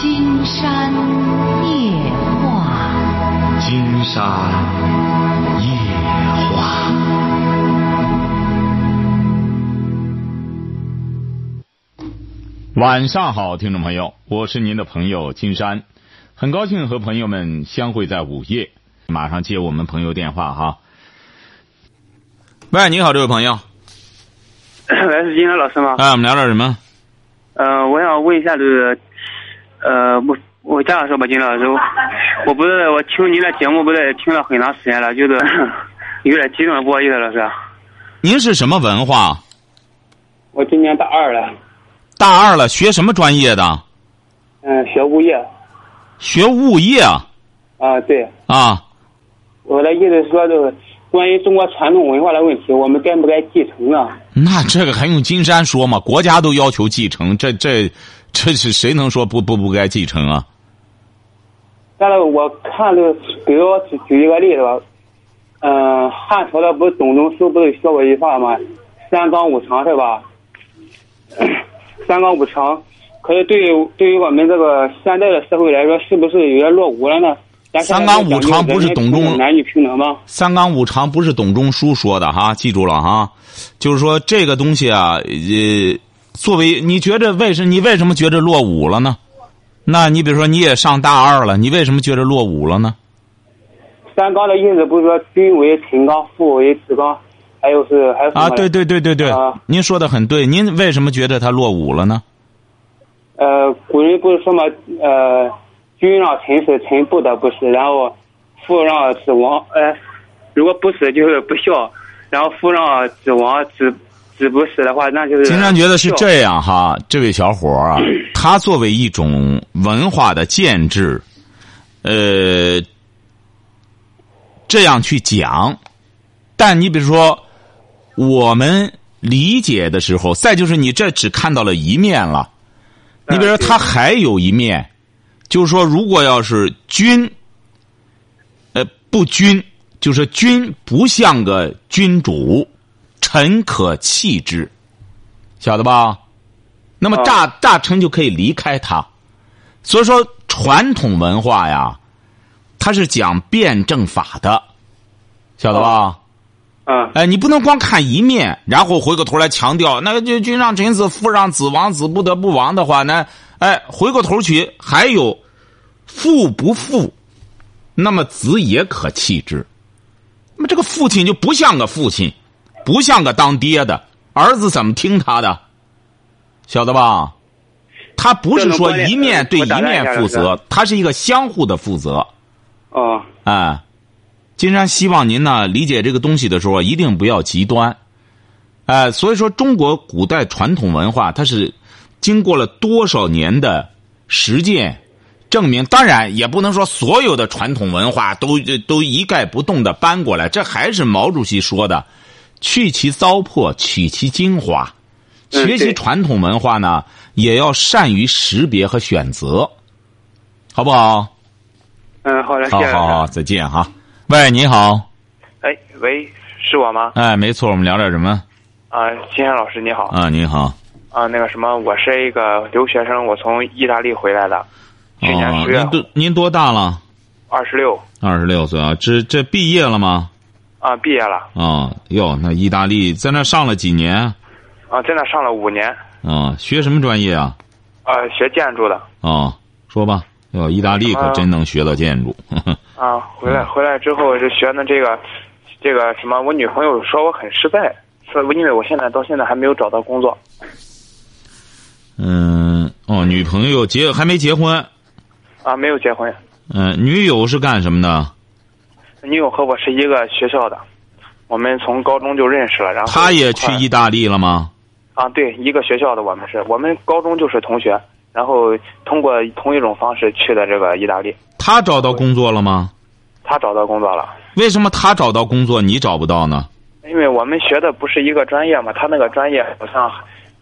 金山夜话，金山夜话。晚上好，听众朋友，我是您的朋友金山，很高兴和朋友们相会在午夜。马上接我们朋友电话哈。喂，你好，这位朋友。喂，是金山老师吗？哎，我们聊点什么？呃、我想问一下，就是，呃，我我这样说吧，金老师，我我不是我听您的节目，不是听了很长时间了，就是 有点激动，不好意思，老师。您是什么文化？我今年大二了，大二了，学什么专业的？嗯，学物业。学物业啊？啊，对，啊，我的意思是说，就是关于中国传统文化的问题，我们该不该继承啊？那这个还用金山说吗？国家都要求继承，这这 这是谁能说不不不该继承啊？但是我看这个，比如说举举一个例子吧，嗯、汉朝的不是董仲舒不是说过一句话吗？三纲五常是吧？三纲五常，可是对于对于我们这个现在的社会来说，是不是有些落伍了呢？三纲五常不是董仲男女平等吗？三纲五常不是董仲舒说的哈，记住了哈。就是说这个东西啊，呃，作为你觉着为什你为什么觉着落伍了呢？那你比如说你也上大二了，你为什么觉着落伍了呢？三纲的意思不是说君为臣纲，父为子纲，还有是还有啊，对对对对对啊，您说的很对。您为什么觉得他落伍了呢？呃，古人不是说嘛，呃，君让臣死，臣不得不死，然后父让子亡，呃，如果不死就是不孝，然后父让子亡，子子不是的话，那就是经常觉得是这样哈，这位小伙儿啊，他作为一种文化的建制，呃，这样去讲，但你比如说，我们理解的时候，再就是你这只看到了一面了，你比如说他还有一面，就是说，如果要是君，呃，不君，就是君不像个君主，臣可弃之，晓得吧？那么哦大大臣就可以离开他，所以说传统文化呀，它是讲辩证法的，晓得吧？嗯哎，你不能光看一面，然后回过头来强调那个就君让臣死，父让子亡，子不得不亡的话呢，哎，回过头去还有父不父，那么子也可弃之。那么这个父亲就不像个父亲，不像个当爹的，儿子怎么听他的？晓得吧？他不是说一面对一面负责，他是一个相互的负责。哦哎，金山希望您呢理解这个东西的时候，一定不要极端。哎，所以说中国古代传统文化，它是经过了多少年的实践证明，当然也不能说所有的传统文化都都一概不动的搬过来，这还是毛主席说的：“去其糟粕，取其精华。”嗯学习传统文化呢，也要善于识别和选择，好不好？嗯，好的，谢好。好好，再见哈。喂，你好，哎，喂，是我吗？哎，没错，我们聊点什么啊，金山老师你好。啊？你好，啊，那个什么，我是一个留学生，我从意大利回来的，去年哦，十月您多您多大了？二十六二十六岁啊，这这毕业了吗？啊，毕业了啊，哟，那意大利在那上了几年？啊，在那上了五年啊，学什么专业啊？啊，学建筑的啊，说吧。哟，意大利可真能学到建筑。啊，回来回来之后就学的这个这个什么，我女朋友说我很失败，说因为我现在到现在还没有找到工作嗯，哦，女朋友结还没结婚？啊，没有结婚，嗯、女友是干什么的？女友和我是一个学校的，我们从高中就认识了，然后他也去意大利了吗？啊，对，一个学校的，我们是我们高中就是同学，然后通过同一种方式去的这个意大利。他找到工作了吗？他找到工作了，为什么他找到工作你找不到呢？因为我们学的不是一个专业嘛，他那个专业好像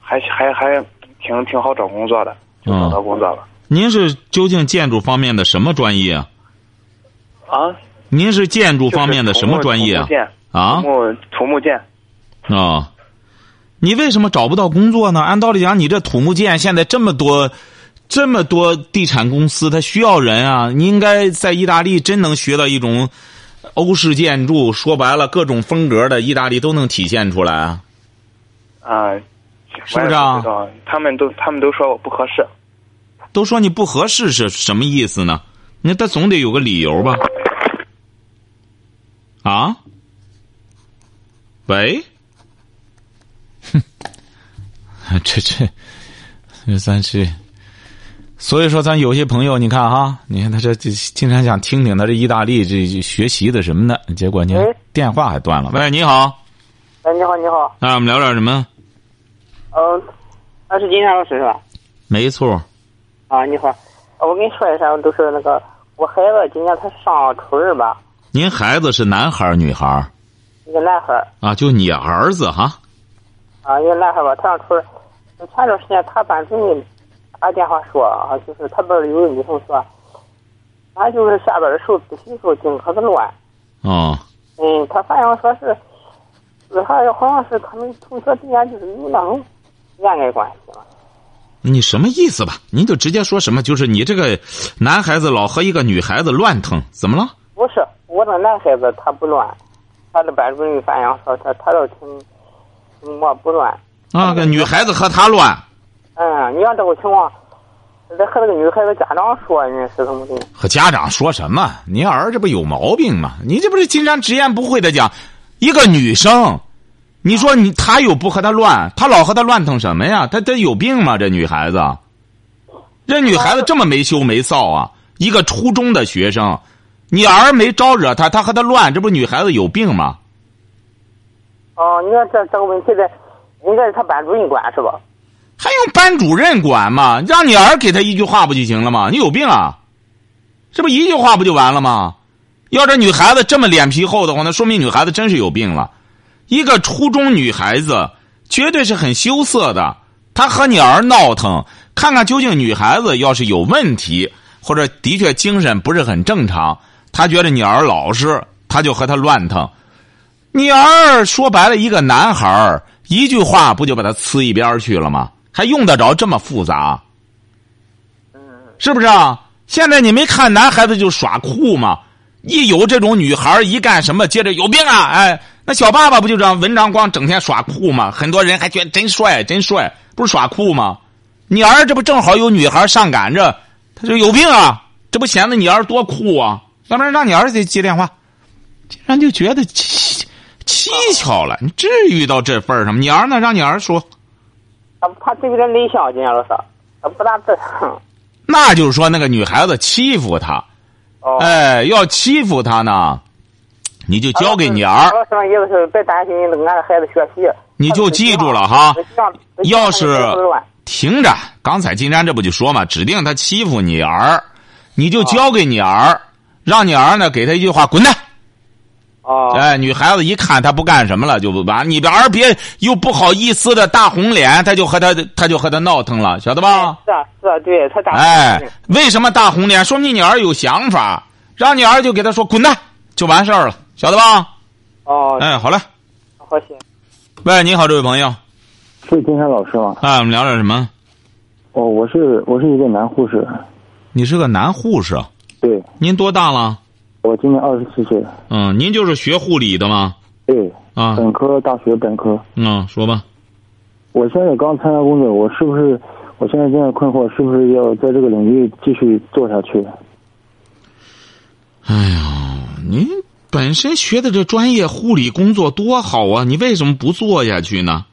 还还还挺挺好找工作的，就找到工作了。您是究竟建筑方面的什么专业啊？啊，您是建筑方面的什么专业啊土木？土木土木建啊，你为什么找不到工作呢？按道理讲，你这土木建现在这么多这么多地产公司，它需要人啊！你应该在意大利真能学到一种欧式建筑，说白了，各种风格的意大利都能体现出来啊！啊，是不是啊他们都他们都说我不合适。都说你不合适是什么意思呢？那他总得有个理由吧？啊？喂？哼，这这这咱是，所以说咱有些朋友，你看哈，你看他这这经常想听听他这意大利这这学习的什么的，结果你看电话还断了。喂，你好，哎，你好，你好，啊，我们聊点什么？嗯，那是金山老师是吧？没错，啊，你好，呃我跟你说一下，都是那个我孩子今年他上初二吧，您孩子是男孩儿女孩儿一个男孩儿啊？就你儿子哈？啊，一个男孩儿吧，他上初二。前段时间他班主任打电话说啊，就是他班里有个女同学，他就是下班的时候自习时候净可是乱，哦，嗯，他反映说是，是好像好像是他们同学之间就是有那种恋爱关系了。你什么意思吧？您就直接说什么，就是你这个男孩子老和一个女孩子乱腾，怎么了？不是，我这男孩子他不乱，他的班主任反映说他他倒挺挺没不乱。啊，个女孩子和他乱，嗯，你要这个情况，得和那个女孩子家长说，你是怎么的？和家长说什么？您儿这不有毛病吗？你这不是经常直言不讳的讲，一个女生，你说你他又不和他乱，他老和他乱腾什么呀？他他有病吗？这女孩子，这女孩子这么没羞没臊啊！一个初中的学生，你儿没招惹他，他和他乱，这不女孩子有病吗？哦，你看这这个问题的，应该是他班主任管是吧？还用班主任管吗？让你儿给他一句话不就行了吗？你有病啊！这不一句话不就完了吗？要这女孩子这么脸皮厚的话，那说明女孩子真是有病了。一个初中女孩子绝对是很羞涩的，她和你儿闹腾，看看究竟女孩子要是有问题，或者的确精神不是很正常，他觉得你儿老实，他就和他乱腾。你儿说白了，一个男孩儿一句话不就把他呲一边去了吗？还用得着这么复杂？是不是啊？现在你没看男孩子就耍酷吗？一有这种女孩一干什么，接着有病啊！哎，那小爸爸不就这样？文章光整天耍酷吗？很多人还觉得真帅，真帅，不是耍酷吗？你儿这不正好有女孩上赶着，他就有病啊！这不显得你儿多酷啊？要不然让你儿子接电话，竟然就觉得蹊蹊跷了。你至于到这份儿上吗？你儿呢？让你儿说。他他这个人内向，今天老师，他不大正。那就是说，那个女孩子欺负他，哦，哎，要欺负他呢，你就交给你儿，老师意思是别担心那个俺的孩子学习。你就记住了哈要是听着，刚才金山这不就说嘛，指定他欺负你儿，你就交给你儿，让你儿呢给他一句话，滚蛋。哦，哎，女孩子一看他不干什么了，就不完。你儿别又不好意思的大红脸，他就和他他就和他闹腾了，晓得吧？是啊是啊，对他大。哎，为什么大红脸？说明你儿有想法，让你儿就给他说滚蛋，就完事儿了，晓得吧？哦，哎，好嘞。好行。喂，你好，这位朋友，是金山老师吗？哎，我们聊点什么？哦，我是我是一个男护士，你是个男护士，对您多大了？我今年二十四岁，嗯，您就是学护理的吗？对，啊，本科大学本科。嗯，说吧。我现在刚参加工作，我是不是？我现在正在困惑，是不是要在这个领域继续做下去？哎呀，您本身学的这专业护理工作多好啊，你为什么不做下去呢？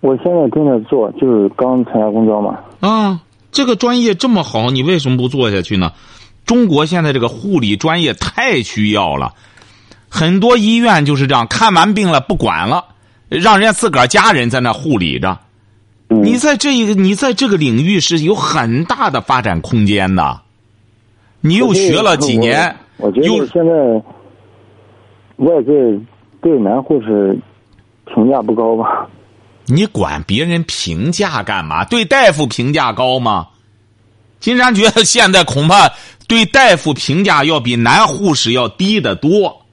我现在正在做，就是刚参加工作嘛。啊，这个专业这么好，你为什么不做下去呢？中国现在这个护理专业太需要了，很多医院就是这样，看完病了不管了，让人家自个儿家人在那护理着。嗯，你在这一个，你在这个领域是有很大的发展空间的。你又学了几年，我觉又得现在外界对男护士评价不高吧？你管别人评价干嘛？对大夫评价高吗？金山觉得现在恐怕对大夫评价要比男护士要低得多，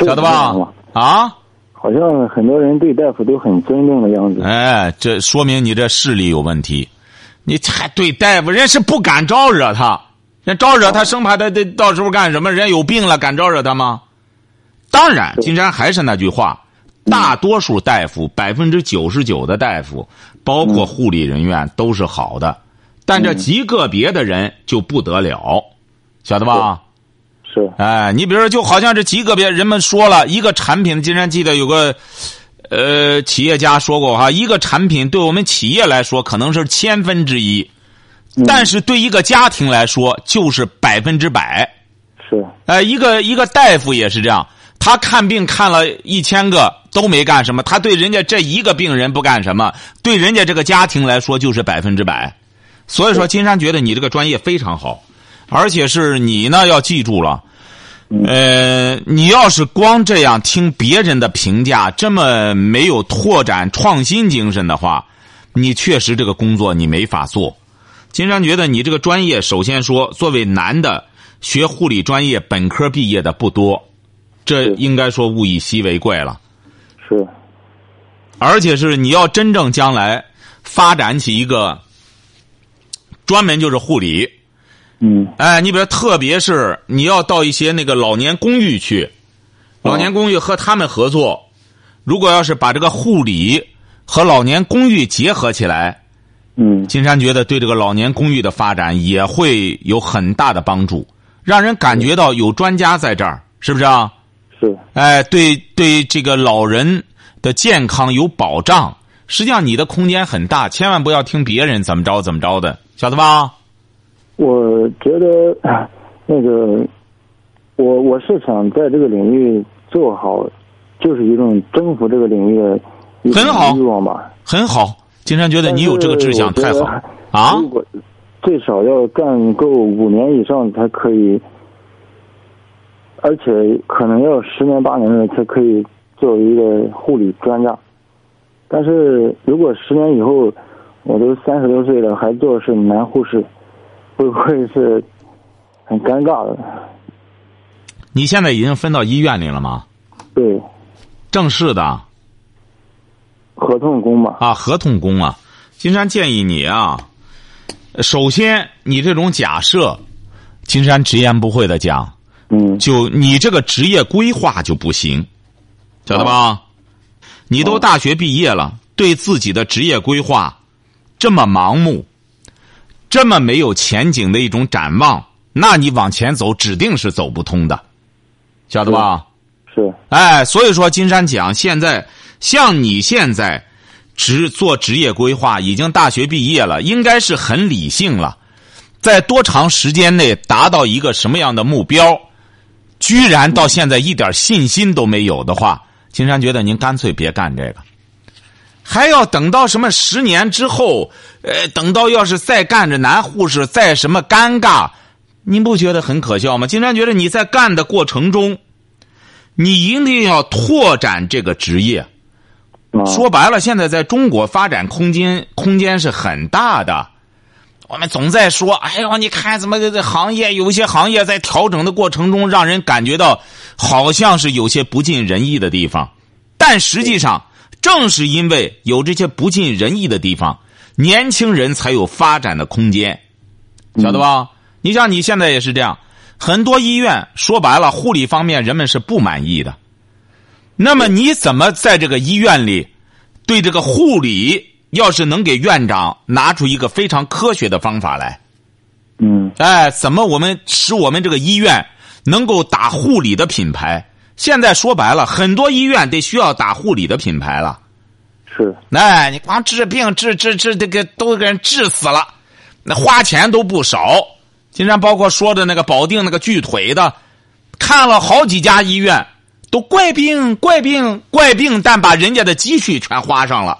晓得吧？啊，好像很多人对大夫都很尊重的样子。哎，这说明你这视力有问题。你还对大夫，人是不敢招惹他，人招惹他，生怕他他到时候干什么？人有病了，敢招惹他吗？当然，金山还是那句话，大多数大夫，百分之九十九的大夫，包括护理人员都是好的，但这极个别的人就不得了，晓得吧？是哎，你比如说，就好像这极个别人们说了一个产品，竟然记得有个，呃，企业家说过哈，一个产品对我们企业来说可能是千分之一，但是对一个家庭来说就是百分之百。是呃，一个一个大夫也是这样，他看病看了一千个都没干什么，他对人家这一个病人不干什么，对人家这个家庭来说就是百分之百。所以说，金山觉得你这个专业非常好，而且是你呢要记住了，呃，你要是光这样听别人的评价，这么没有拓展创新精神的话，你确实这个工作你没法做。金山觉得你这个专业，首先说，作为男的学护理专业本科毕业的不多，这应该说物以稀为贵了。是而且是你要真正将来发展起一个专门就是护理，嗯哎，你比如特别是你要到一些那个老年公寓去，老年公寓和他们合作，如果要是把这个护理和老年公寓结合起来，嗯金山觉得对这个老年公寓的发展也会有很大的帮助，让人感觉到有专家在这儿，是不是啊？是哎，对对，这个老人的健康有保障。实际上，你的空间很大，千万不要听别人怎么着怎么着的，晓得吧？我觉得啊 那个，我我是想在这个领域做好，就是一种征服这个领域的很好欲望吧。很好，金山觉得你有这个志向太好啊！如果最少要干够五年以上才可以，而且可能要十年八年的才可以作为一个护理专家。但是如果十年以后我都三十多岁了，还做的是男护士，会不会是很尴尬的？你现在已经分到医院里了吗？对，正式的合同工嘛，啊，合同工啊。金山建议你啊，首先你这种假设，金山直言不讳的讲，嗯就你这个职业规划就不行，晓得吧？你都大学毕业了，对自己的职业规划这么盲目，这么没有前景的一种展望，那你往前走指定是走不通的，晓得吧？是。哎，所以说金山讲，现在像你现在职做职业规划，已经大学毕业了，应该是很理性了，在多长时间内达到一个什么样的目标，居然到现在一点信心都没有的话，金山觉得您干脆别干这个，还要等到什么十年之后，呃，等到要是再干着男护士再什么尴尬，您不觉得很可笑吗？金山觉得你在干的过程中。你一定要拓展这个职业。啊，说白了，现在在中国发展空间空间是很大的。我们总在说，哎呦，你看怎么这这行业有一些行业在调整的过程中，让人感觉到好像是有些不尽人意的地方。但实际上，正是因为有这些不尽人意的地方，年轻人才有发展的空间，晓得吧？你像你现在也是这样。很多医院说白了，护理方面人们是不满意的。那么你怎么在这个医院里，对这个护理，要是能给院长拿出一个非常科学的方法来，嗯哎，怎么我们使我们这个医院能够打护理的品牌？现在说白了，很多医院得需要打护理的品牌了。是哎，你光治病治治治这个都给人治死了，那花钱都不少。今天包括说的那个保定那个锯腿的，看了好几家医院，都怪病怪病怪病，但把人家的积蓄全花上了，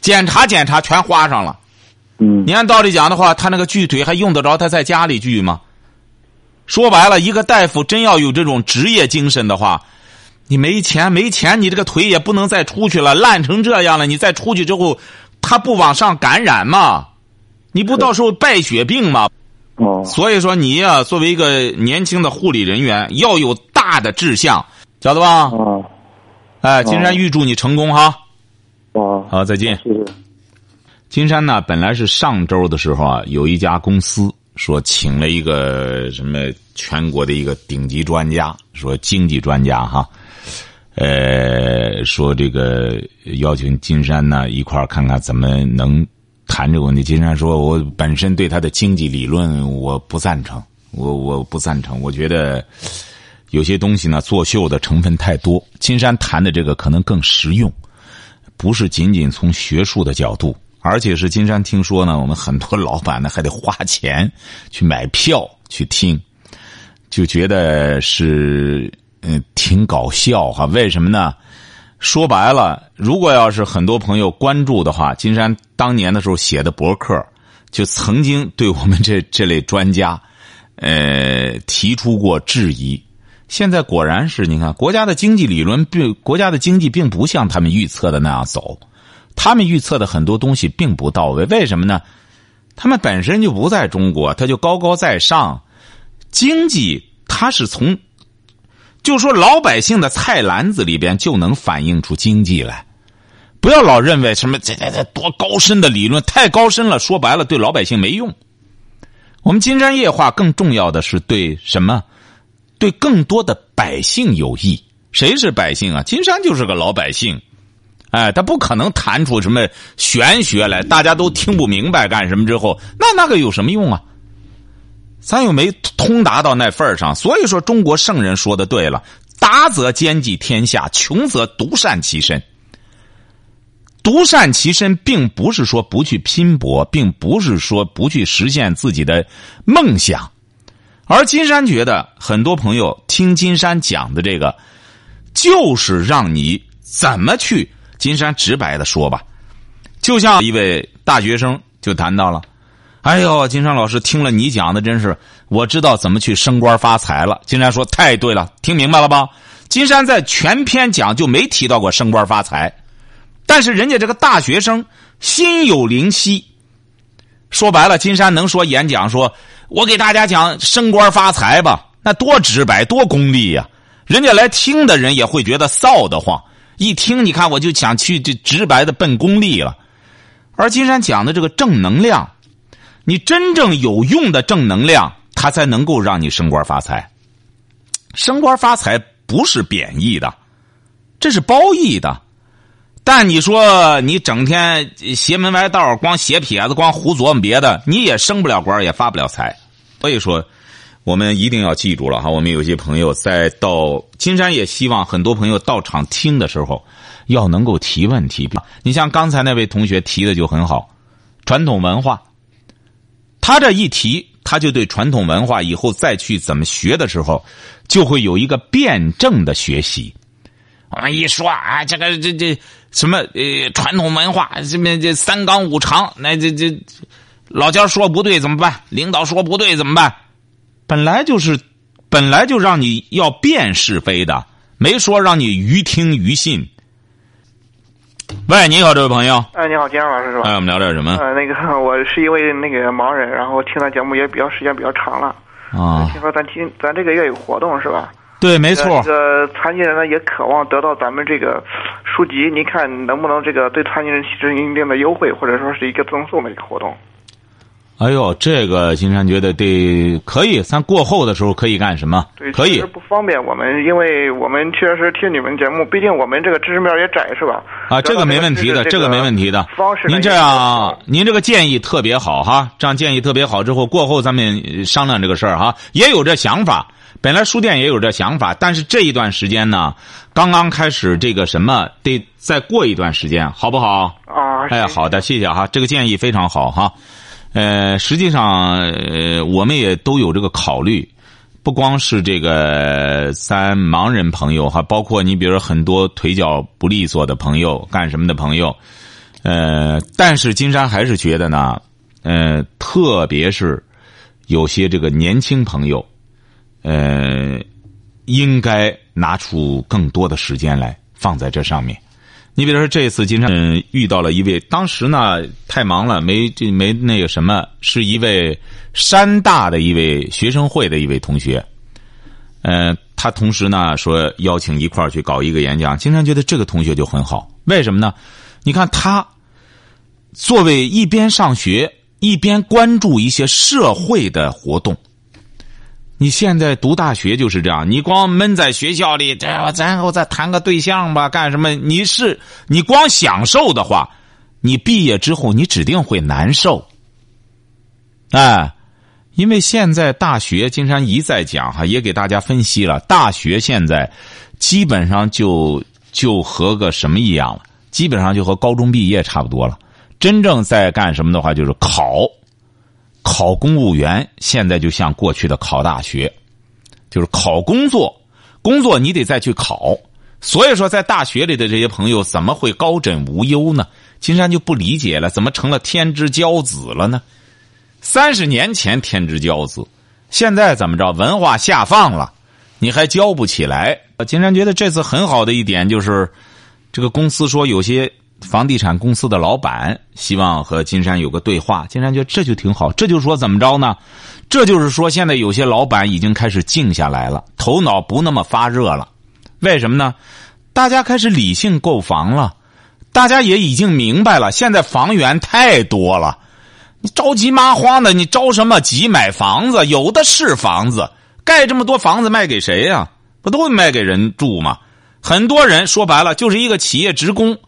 检查检查全花上了。嗯你按道理讲的话，他那个锯腿还用得着他在家里锯吗？说白了，一个大夫真要有这种职业精神的话，你没钱没钱，你这个腿也不能再出去了，烂成这样了，你再出去之后，他不往上感染吗？你不到时候败血病吗？哦所以说你呀、作为一个年轻的护理人员，要有大的志向，晓得吧？啊哎，金山预祝你成功哈！啊，好，再见。谢谢。金山呢，本来是上周的时候啊，有一家公司说请了一个什么全国的一个顶级专家，说经济专家哈，呃，说这个邀请金山呢一块儿看看怎么能谈这个问题。金山说，我本身对他的经济理论我不赞成，我我不赞成，我觉得有些东西呢作秀的成分太多。金山谈的这个可能更实用，不是仅仅从学术的角度。而且是金山听说呢，我们很多老板呢还得花钱去买票去听，就觉得是嗯挺搞笑哈。为什么呢？说白了，如果要是很多朋友关注的话，金山当年的时候写的博客，就曾经对我们这这类专家，呃提出过质疑。现在果然是，你看国家的经济理论并国家的经济并不像他们预测的那样走。他们预测的很多东西并不到位，为什么呢？他们本身就不在中国，他就高高在上。经济他是从，就说老百姓的菜篮子里边就能反映出经济来。不要老认为什么这这这多高深的理论，太高深了，说白了对老百姓没用。我们金山夜话更重要的是对什么？对更多的百姓有益。谁是百姓啊？金山就是个老百姓。哎，他不可能谈出什么玄学来，大家都听不明白干什么？之后那那个有什么用啊？咱又没通达到那份上。所以说，中国圣人说的对了：达则兼济天下，穷则独善其身。独善其身，并不是说不去拼搏，并不是说不去实现自己的梦想。而金山觉得，很多朋友听金山讲的这个，就是让你怎么去。金山直白的说吧，就像一位大学生就谈到了，哎呦，金山老师听了你讲的，真是我知道怎么去升官发财了。金山说太对了，听明白了吧？金山在全篇讲就没提到过升官发财，但是人家这个大学生心有灵犀。说白了，金山能说演讲说，我给大家讲升官发财吧，那多直白多功利呀！人家来听的人也会觉得臊得慌。一听，你看，我就想去这直白的奔功利了。而金山讲的这个正能量，你真正有用的正能量，它才能够让你升官发财。升官发财不是贬义的，这是褒义的。但你说你整天邪门歪道，光斜撇子，光胡琢磨别的，你也升不了官，也发不了财。所以说。我们一定要记住了哈，我们有些朋友在到金山，也希望很多朋友到场听的时候，要能够提问题。你像刚才那位同学提的就很好，传统文化，他这一提，他就对传统文化以后再去怎么学的时候，就会有一个辩证的学习。我们一说啊，这个这这什么呃传统文化，这么这三纲五常，那这这老家说不对怎么办？领导说不对怎么办？本来就是，本来就让你要辨是非的，没说让你于听于信。喂，你好，这位朋友。哎，你好，金阳老师是吧？哎，我们聊点什么？呃，那个，我是一位那个盲人，然后听咱节目也比较时间比较长了。啊。听说咱今咱这个月有活动是吧？对，没错。这个残疾人呢也渴望得到咱们这个书籍，您看能不能这个对残疾人提出一定的优惠，或者说是一个赠送的一个活动？哎呦，这个金山觉得得可以，咱过后的时候可以干什么？对，可以。不方便我们，因为我们确实听你们节目，毕竟我们这个知识面也窄，是吧？啊，这个没问题的，这个没问题的。方式，您这样，您这个建议特别好哈，这样建议特别好。之后过后咱们商量这个事儿哈，也有这想法。本来书店也有这想法，但是这一段时间呢，刚刚开始这个什么，得再过一段时间，好不好？啊，哎，好的，谢谢哈，这个建议非常好哈。呃，实际上，呃，我们也都有这个考虑，不光是这个三盲人朋友哈，包括你比如很多腿脚不利索的朋友，干什么的朋友，呃，但是金山还是觉得呢，呃，特别是有些这个年轻朋友，呃，应该拿出更多的时间来放在这上面。你比如说，这次金山遇到了一位，当时呢太忙了，没这没那个什么，是一位山大的一位学生会的一位同学，呃，他同时呢说邀请一块儿去搞一个演讲。金山觉得这个同学就很好，为什么呢？你看他作为一边上学一边关注一些社会的活动。你现在读大学就是这样，你光闷在学校里，这然后再谈个对象吧，干什么？你是你光享受的话，你毕业之后你指定会难受。哎，因为现在大学，金山一再讲哈，也给大家分析了，大学现在基本上就就和个什么一样了。基本上就和高中毕业差不多了。真正在干什么的话，就是考，考公务员。现在就像过去的考大学，就是考工作。工作你得再去考。所以说，在大学里的这些朋友怎么会高枕无忧呢？金山就不理解了，怎么成了天之骄子了呢？三十年前天之骄子，现在怎么着？文化下放了，你还教不起来？金山觉得这次很好的一点就是。这个公司说，有些房地产公司的老板希望和金山有个对话。金山觉得这就挺好，这就说怎么着呢？这就是说，现在有些老板已经开始静下来了，头脑不那么发热了。为什么呢？大家开始理性购房了，大家也已经明白了，现在房源太多了，你着急麻慌的，你着什么急买房子？有的是房子，盖这么多房子卖给谁呀？不都卖给人住吗？很多人说白了就是一个企业职工，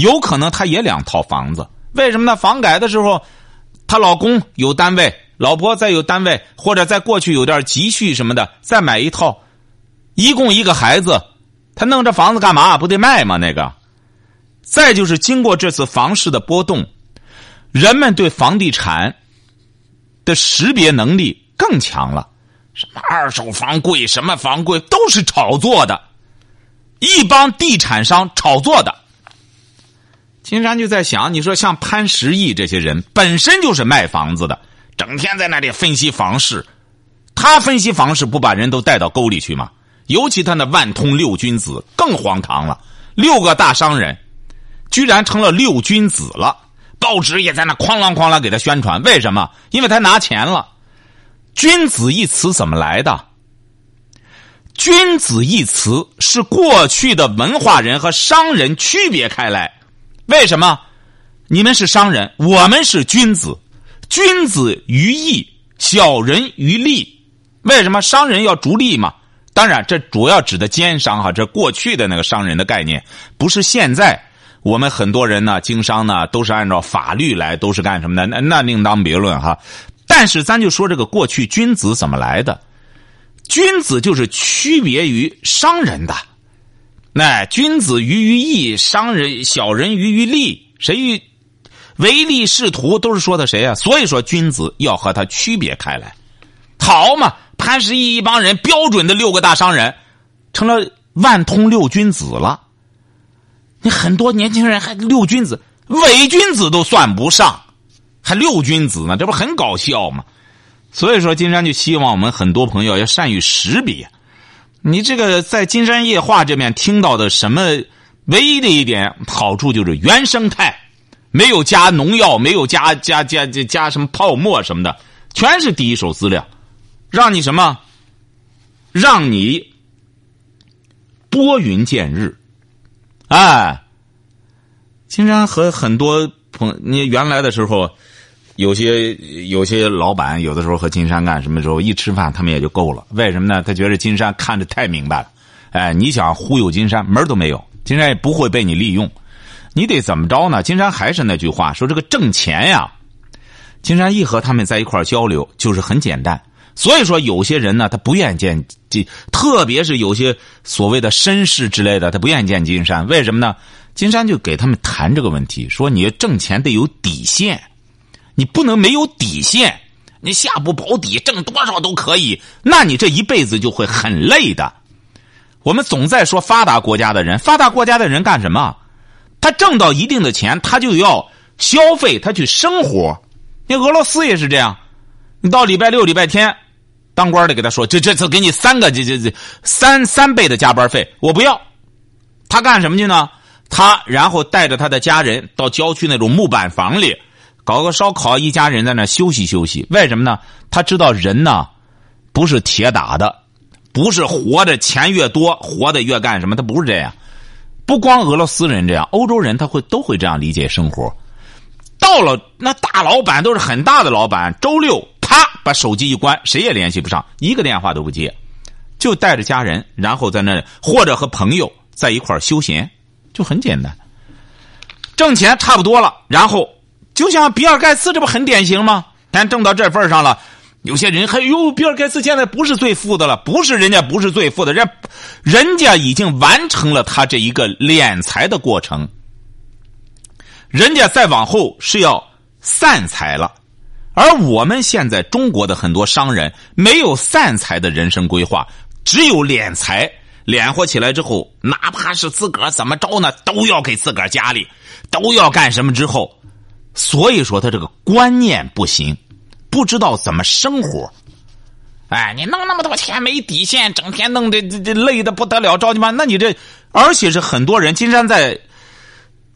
有可能他也两套房子。为什么呢？房改的时候，她老公有单位，老婆再有单位，或者在过去有点积蓄什么的，再买一套，一共一个孩子，他弄这房子干嘛？不得卖吗？那个。再就是经过这次房市的波动，人们对房地产的识别能力更强了。什么二手房贵，什么房贵，都是炒作的。一帮地产商炒作的，金山就在想，你说像潘石屹这些人本身就是卖房子的，整天在那里分析房市，他分析房市不把人都带到沟里去吗？尤其他那万通六君子更荒唐了，六个大商人居然成了六君子了，报纸也在那哐啷哐啷给他宣传，为什么？因为他拿钱了。君子一词怎么来的？君子一词是过去的文化人和商人区别开来，为什么？你们是商人，我们是君子。君子于义，小人于利。为什么商人要逐利嘛？当然，这主要指的奸商哈，这过去的那个商人的概念，不是现在我们很多人呢经商呢都是按照法律来，都是干什么的？那那另当别论哈。但是咱就说这个过去君子怎么来的？君子就是区别于商人的，那君子于于义，商人小人于于利，谁与唯利是图，都是说的谁啊？所以说君子要和他区别开来。好嘛，潘石屹一帮人标准的六个大商人，成了万通六君子了。你很多年轻人还六君子，伪君子都算不上，还六君子呢？这不很搞笑吗？所以说，金山就希望我们很多朋友要善于识别。你这个在金山夜话这边听到的什么，唯一的一点好处就是原生态，没有加农药，没有加加加加加什么泡沫什么的，全是第一手资料，让你什么，让你拨云见日。哎，金山和很多朋友，你原来的时候。有些有些老板有的时候和金山干什么时候一吃饭他们也就够了，为什么呢？他觉得金山看着太明白了，哎，你想忽悠金山门都没有，金山也不会被你利用，你得怎么着呢？金山还是那句话，说这个挣钱呀，金山一和他们在一块交流就是很简单，所以说有些人呢他不愿意见金，特别是有些所谓的绅士之类的，他不愿意见金山，为什么呢？金山就给他们谈这个问题，说你挣钱得有底线。你不能没有底线，你下不保底，挣多少都可以，那你这一辈子就会很累的。我们总在说发达国家的人，发达国家的人干什么？他挣到一定的钱，他就要消费，他去生活。那俄罗斯也是这样，你到礼拜六、礼拜天，当官的给他说，这这次给你三个这这这三三倍的加班费，我不要。他干什么去呢？他然后带着他的家人到郊区那种木板房里。搞个烧烤，一家人在那休息休息。为什么呢？他知道人呢，不是铁打的，不是活着钱越多活的越干什么。他不是这样。不光俄罗斯人这样，欧洲人他会都会这样理解生活。到了那大老板都是很大的老板，周六啪把手机一关，谁也联系不上，一个电话都不接，就带着家人，然后在那或者和朋友在一块儿休闲，就很简单。挣钱差不多了，然后就像比尔盖茨，这不很典型吗？咱挣到这份上了，有些人还哟，比尔盖茨现在不是最富的了，不是人家不是最富的，人人家已经完成了他这一个敛财的过程。人家再往后是要散财了，而我们现在中国的很多商人没有散财的人生规划，只有敛财，敛活起来之后，哪怕是自个儿怎么着呢，都要给自个儿家里，都要干什么之后，所以说他这个观念不行，不知道怎么生活。哎，你弄那么多钱没底线，整天弄得这这累的不得了，着急吗？那你这，而且是很多人，金山在。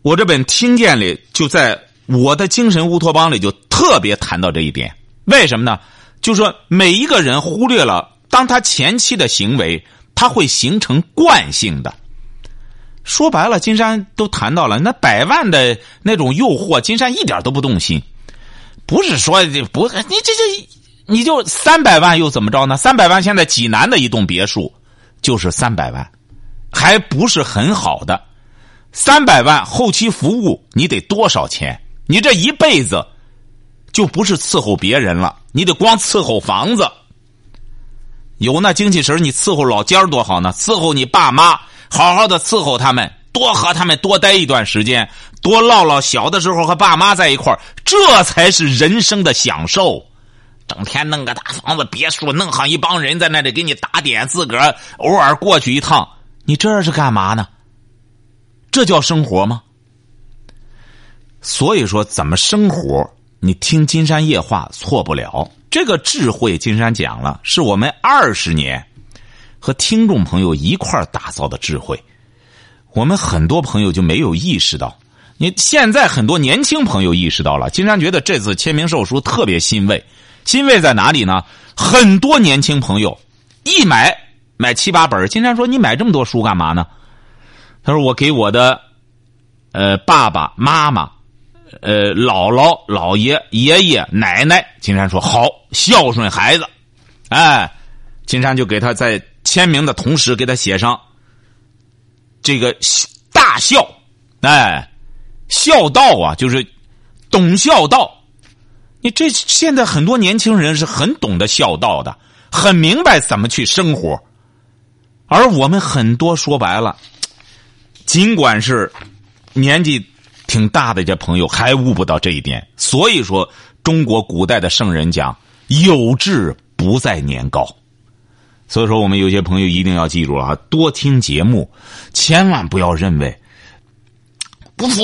我这本听见里，就在我的精神乌托邦里，就特别谈到这一点。为什么呢？就说每一个人忽略了，当他前期的行为，他会形成惯性的。说白了，金山都谈到了那百万的那种诱惑，金山一点都不动心。不是说不，你这这你就三百万又怎么着呢？三百万现在济南的一栋别墅就是三百万，还不是很好的。三百万后期服务，你得多少钱？你这一辈子就不是伺候别人了，你得光伺候房子。有那精气神你伺候老家多好呢！伺候你爸妈，好好的伺候他们，多和他们多待一段时间，多唠唠小的时候和爸妈在一块，这才是人生的享受。整天弄个大房子、别墅，弄上一帮人在那里给你打点，自个儿偶尔过去一趟，你这是干嘛呢？这叫生活吗？所以说，怎么生活？你听金山夜话错不了。这个智慧，金山讲了，是我们二十年和听众朋友一块打造的智慧。我们很多朋友就没有意识到，你现在很多年轻朋友意识到了。金山觉得这次签名售书特别欣慰，欣慰在哪里呢？很多年轻朋友一买买七八本，金山说：“你买这么多书干嘛呢？”他说：“我给我的，呃，爸爸妈妈，呃，姥姥、姥爷、爷爷、奶奶。”金山说：“好，孝顺孩子。”哎，金山就给他在签名的同时给他写上这个大孝，哎，孝道啊，就是懂孝道。你这现在很多年轻人是很懂得孝道的，很明白怎么去生活，而我们很多说白了。尽管是年纪挺大的这朋友，还悟不到这一点。所以说，中国古代的圣人讲“有志不在年高”。所以说，我们有些朋友一定要记住了啊，多听节目，千万不要认为不服，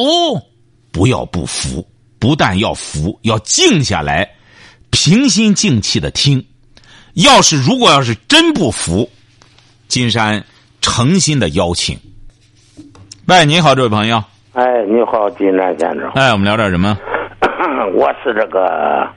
不要不服，不但要服，要静下来，平心静气的听。要是如果要是真不服，金山诚心的邀请。喂，你好，这位朋友。哎，你好，金山先生。哎，我们聊点什么？我是这个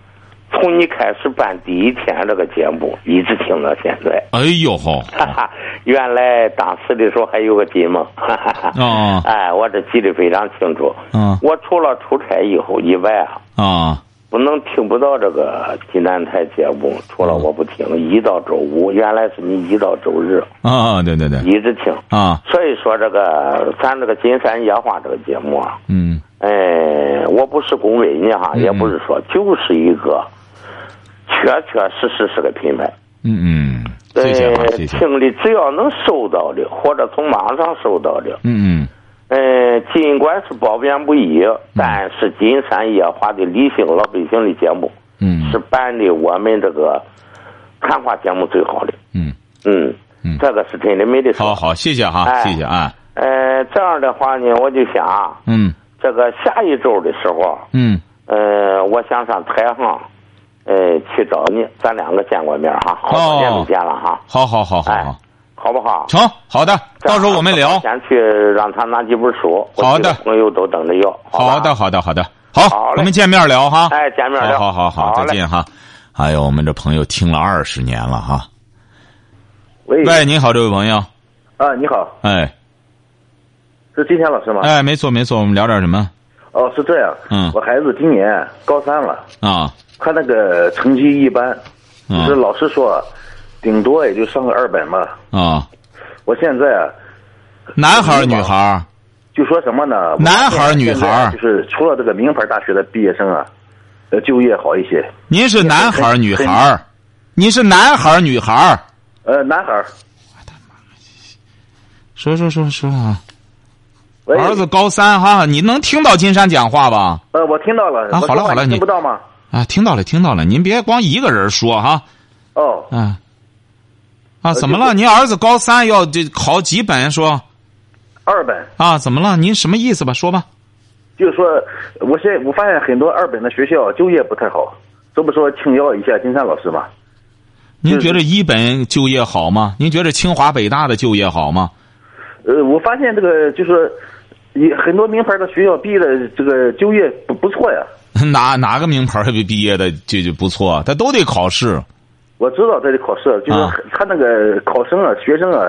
从你开始办第一天这个节目，一直听到现在。哎呦好！哈哈，原来当时的时候还有个金梦。哈哈哈。哦。哎，我这记得非常清楚。嗯。我除了出差以后以外啊。啊。不能听不到这个济南台节目，除了我不听，一到周五，原来是你一到周日啊，对对对，一直听啊。所以说这个咱这个金山夜话这个节目啊，嗯，哎，我不是恭维你哈，也不是说，就是一个确确实实是个品牌。嗯嗯，谢谢啊，谢谢。听的只要能收到的，或者从网上收到的，嗯嗯。呃，尽管是褒贬不一，但是金山夜话的理性老百姓的节目，嗯，是办的我们这个谈话节目最好的，嗯嗯嗯，这个是真的没得说。好好，谢谢哈，谢谢啊。呃，这样的话呢，我就想，嗯，这个下一周的时候，嗯，呃，我想上台上，呃，去找你，咱两个见过面哈，好多年没见了哈。好好好好好。好不好？成，好的，到时候我们聊。先去让他拿几本书。好的，朋友都等着要。好的，好的，好的，好，我们见面聊哈。哎，见面聊。好好好，再见哈。哎呦我们这朋友听了二十年了哈。喂，喂，你好，这位朋友。啊，你好。哎，是金天老师吗？哎，没错没错，我们聊点什么？哦，是这样。嗯我孩子今年高三了，啊他那个成绩一般，是老师说，顶多也就上个二本吧。啊！我现在啊，男孩儿女孩儿？就说什么呢？男孩儿女孩儿就是除了这个名牌大学的毕业生啊，呃，就业好一些。您是男孩儿女孩儿？你是男孩儿女孩儿？呃，男孩儿。说说说说啊！喂儿子高三哈，你能听到金山讲话吧？呃，我听到了。啊好了好了你听不到吗？啊，听到了听到了，您别光一个人说哈。哦，啊啊，怎么了？您儿子高三要这考几本？说二本。啊，怎么了？您什么意思吧？说吧。就是说，我现在我发现很多二本的学校就业不太好，这不说请教一下金山老师吗？您觉得一本就业好吗？您觉得清华北大的就业好吗？呃，我发现这个就是，也很多名牌的学校毕业的这个就业不不错呀。哪哪个名牌儿毕业的就就不错？他都得考试。我知道他得考试，就是啊他那个考生啊、学生啊，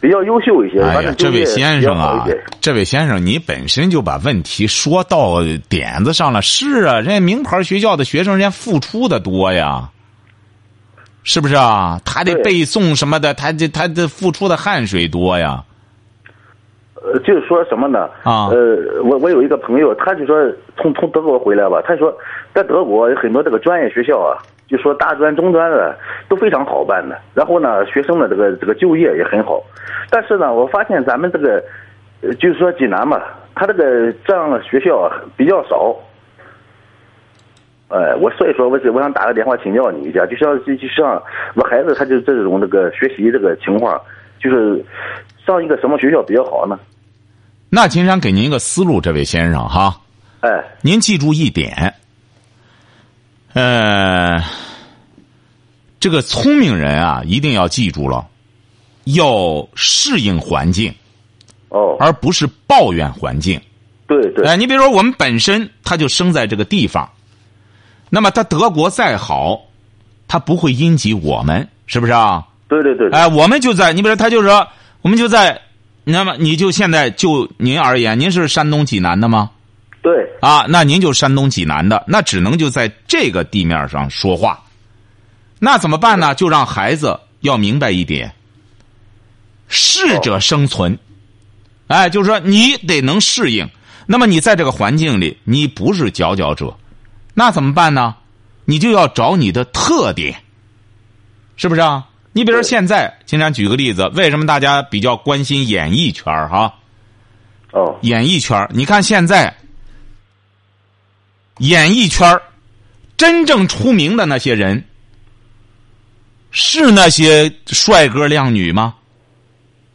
比较优秀一些。哎呀这位先生啊这位先生，你本身就把问题说到点子上了。是啊，人家名牌学校的学生，人家付出的多呀，是不是啊？他得背诵什么的，他这他这付出的汗水多呀。呃，就是说什么呢？啊呃，我我有一个朋友，他就说从从德国回来吧，他说在德国有很多这个专业学校啊，就说大专、中专的都非常好办的，然后呢，学生的这个这个就业也很好，但是呢，我发现咱们这个，呃，就是说济南嘛，他这个这样的学校啊比较少。哎，我所以说，我是我想打个电话请教你一下，就像就就像我孩子他就这种这个学习这个情况，就是上一个什么学校比较好呢？那金山给您一个思路，这位先生哈，哎，您记住一点，呃，这个聪明人啊，一定要记住了，要适应环境，哦，而不是抱怨环境。对对，哎，你比如说，我们本身他就生在这个地方，那么他德国再好，他不会因及我们，是不是啊？对对对，哎，我们就在，你比如说，他就说，我们就在，那么你就现在就您而言，您是山东济南的吗？对，啊，那您就山东济南的，那只能就在这个地面上说话。那怎么办呢？就让孩子要明白一点：适者生存。哎，就是说你得能适应。那么你在这个环境里，你不是佼佼者，那怎么办呢？你就要找你的特点，是不是啊？你比如说现在，金山举个例子，为什么大家比较关心演艺圈儿哈？哦，演艺圈儿你看现在，演艺圈儿真正出名的那些人，是那些帅哥靓女吗？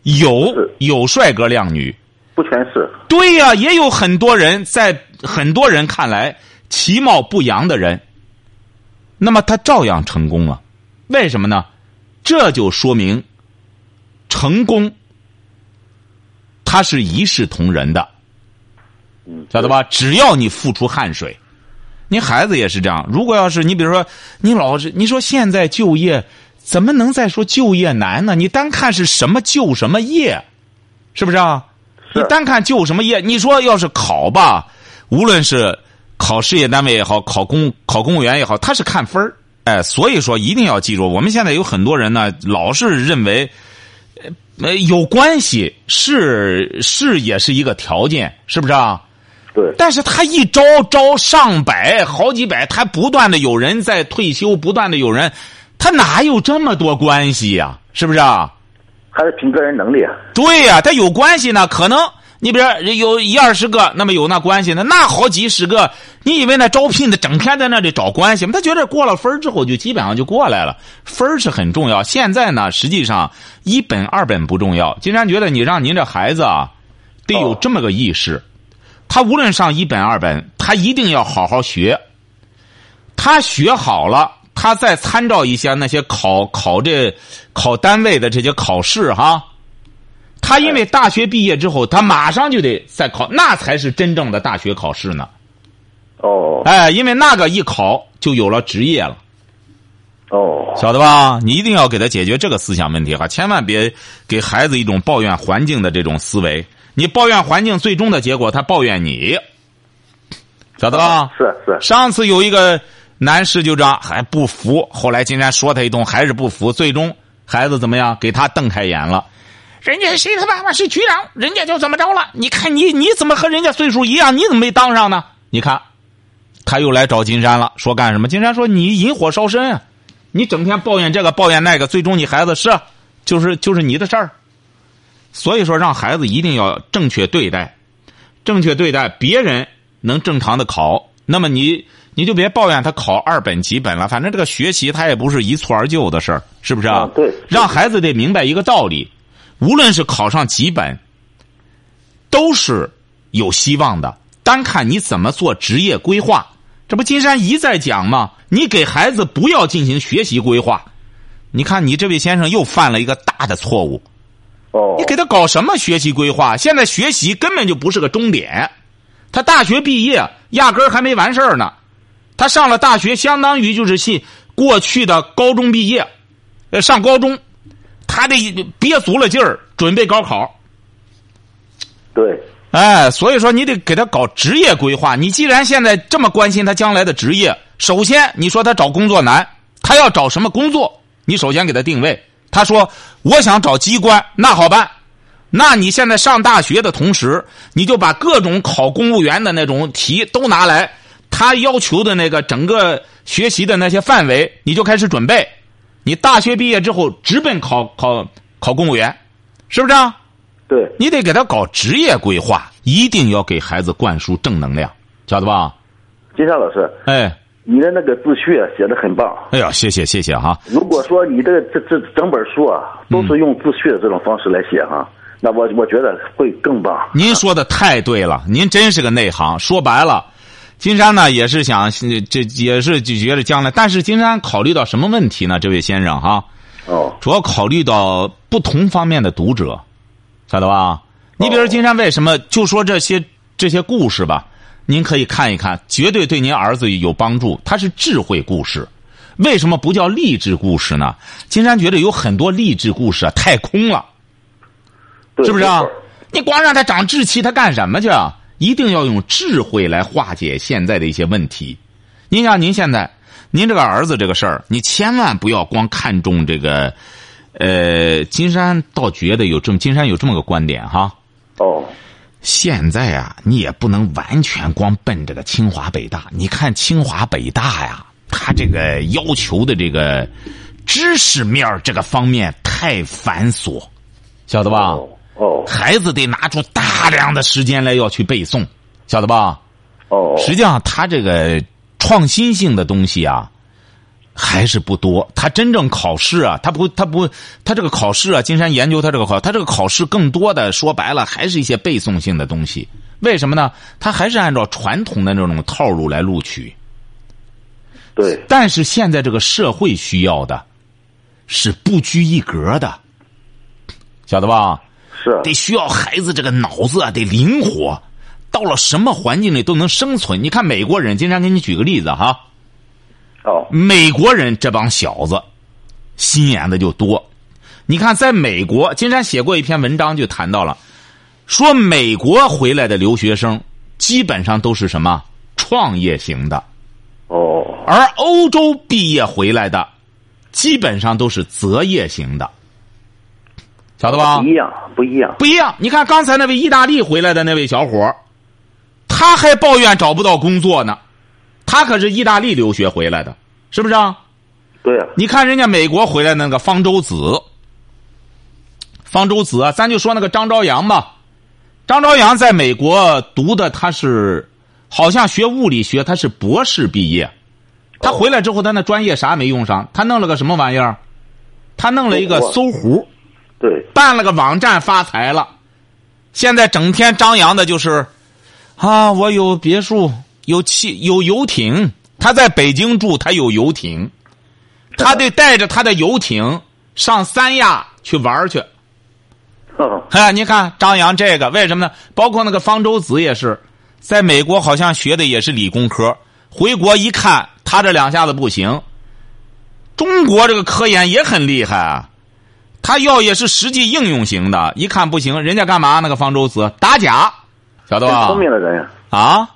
有有帅哥靓女，不全是，对呀、也有很多人在很多人看来其貌不扬的人，那么他照样成功了，为什么呢？这就说明成功，它是一视同仁的，嗯，晓得吧？只要你付出汗水，你孩子也是这样。如果要是你比如说你老是你说现在就业怎么能再说就业难呢？你单看是什么就什么业，是不是啊？你单看就什么业，你说要是考吧，无论是考事业单位也好，考公考公务员也好，他是看分儿。哎，所以说一定要记住，我们现在有很多人呢，老是认为，呃，有关系是是也是一个条件，是不是啊？对，但是他一招招上百、好几百，他不断的有人在退休，不断的有人，他哪有这么多关系呀、是不是啊？还是凭个人能力啊。对呀、他有关系呢，可能你比如有一二十个，那么有那关系呢，那好几十个，你以为那招聘的整天在那里找关系吗？他觉得过了分之后就基本上就过来了，分是很重要。现在呢，实际上一本二本不重要。金山觉得你让您这孩子啊，得有这么个意识，他无论上一本二本，他一定要好好学。他学好了，他再参照一下那些考考这考单位的这些考试哈。他因为大学毕业之后，他马上就得再考，那才是真正的大学考试呢。哦哎，因为那个一考就有了职业了，哦，晓得吧？你一定要给他解决这个思想问题哈，千万别给孩子一种抱怨环境的这种思维。你抱怨环境，最终的结果他抱怨你，晓得吧？是是。上次有一个男士就这样还不服，后来金山说他一通，还是不服，最终孩子怎么样？给他瞪开眼了。人家谁他爸爸是局长，人家就怎么着了？你看你你怎么和人家岁数一样？你怎么没当上呢？你看，他又来找金山了，说干什么？金山说你引火烧身啊！你整天抱怨这个抱怨那个，最终你孩子是就是就是你的事儿。所以说，让孩子一定要正确对待，正确对待别人能正常的考，那么你你就别抱怨他考二本几本了，反正这个学习他也不是一蹴而就的事儿，是不是啊？对。让孩子得明白一个道理。无论是考上几本，都是有希望的。单看你怎么做职业规划，这不金山一再讲吗？你给孩子不要进行学习规划。你看，你这位先生又犯了一个大的错误。哦。你给他搞什么学习规划？现在学习根本就不是个终点。他大学毕业压根儿还没完事儿呢。他上了大学，相当于就是系过去的高中毕业，呃，上高中。他得憋足了劲儿准备高考。对，哎，所以说你得给他搞职业规划。你既然现在这么关心他将来的职业，首先你说他找工作难，他要找什么工作？你首先给他定位。他说我想找机关，那好办。那你现在上大学的同时，你就把各种考公务员的那种题都拿来，他要求的那个整个学习的那些范围，你就开始准备。你大学毕业之后直奔考考考公务员，是不是？啊？对，你得给他搞职业规划，一定要给孩子灌输正能量，晓得吧？金山老师，哎，你的那个自序写的很棒。哎呀，谢谢谢谢哈。如果说你的这这整本书啊，都是用自序的这种方式来写哈，那我我觉得会更棒。您说的太对了，您真是个内行。说白了。金山呢也是想，这也是就觉得将来，但是金山考虑到什么问题呢？这位先生哈，哦，主要考虑到不同方面的读者，晓得吧？你比如金山为什么就说这些这些故事吧？您可以看一看，绝对对您儿子有帮助。它是智慧故事，为什么不叫励志故事呢？金山觉得有很多励志故事啊，太空了，是不是啊？你光让他长志气，他干什么去？一定要用智慧来化解现在的一些问题。您像您现在，您这个儿子这个事儿，你千万不要光看重这个。呃，金山倒觉得有这么金山有这么个观点哈。哦。现在啊，你也不能完全光奔这个清华北大。你看清华北大呀，他这个要求的这个知识面这个方面太繁琐，晓得吧？哦，孩子得拿出大量的时间来要去背诵，晓得吧？哦，实际上他这个创新性的东西啊，还是不多。他真正考试啊，他不，他不，他这个考试啊，金山研究他这个考，他这个考试更多的说白了还是一些背诵性的东西。为什么呢？他还是按照传统的那种套路来录取。对。但是现在这个社会需要的，是不拘一格的，晓得吧？是得需要孩子这个脑子啊，得灵活，到了什么环境里都能生存。你看美国人，经常给你举个例子哈。哦。美国人这帮小子，心眼子就多。你看，在美国，金山写过一篇文章，就谈到了，说美国回来的留学生基本上都是什么创业型的。哦。而欧洲毕业回来的，基本上都是择业型的。晓得吧？不一样，不一样，不一样。你看刚才那位意大利回来的那位小伙他还抱怨找不到工作呢。他可是意大利留学回来的，是不是啊？对啊。你看人家美国回来那个方舟子，方舟子啊，咱就说那个张朝阳吧。张朝阳在美国读的，他是好像学物理学，他是博士毕业。他回来之后，他那专业啥没用上，他弄了个什么玩意儿？他弄了一个搜狐。对，办了个网站发财了，现在整天张扬的就是，啊，我有别墅，有汽，有游艇。他在北京住，他有游艇，他得带着他的游艇上三亚去玩去。哎，你看张扬这个为什么呢？包括那个方舟子也是，在美国好像学的也是理工科，回国一看，他这两下子不行。中国这个科研也很厉害啊。他要也是实际应用型的，一看不行，人家干嘛？那个方舟子打假，晓得吧？聪明的人呀。啊，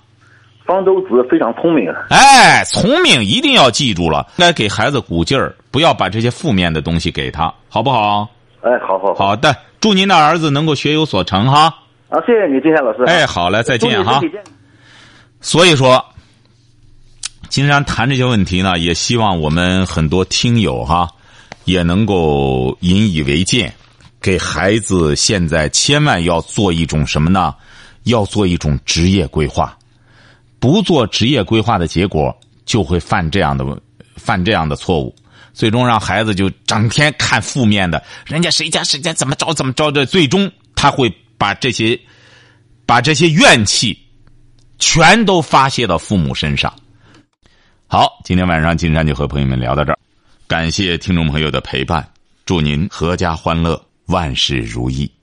方舟子非常聪明。哎，聪明一定要记住了，该给孩子鼓劲儿，不要把这些负面的东西给他，好不好？哎，好好好的，祝您的儿子能够学有所成哈。啊，谢谢你，金山老师。哎，好嘞，再见哈。所以说，金山谈这些问题呢，也希望我们很多听友哈，也能够引以为戒，给孩子现在千万要做一种什么呢？要做一种职业规划。不做职业规划的结果，就会犯这样的犯这样的错误，最终让孩子就整天看负面的，人家谁家谁家怎么着怎么着的，最终他会把这些把这些怨气。全都发泄到父母身上。好，今天晚上金山就和朋友们聊到这儿，感谢听众朋友的陪伴，祝您阖家欢乐，万事如意。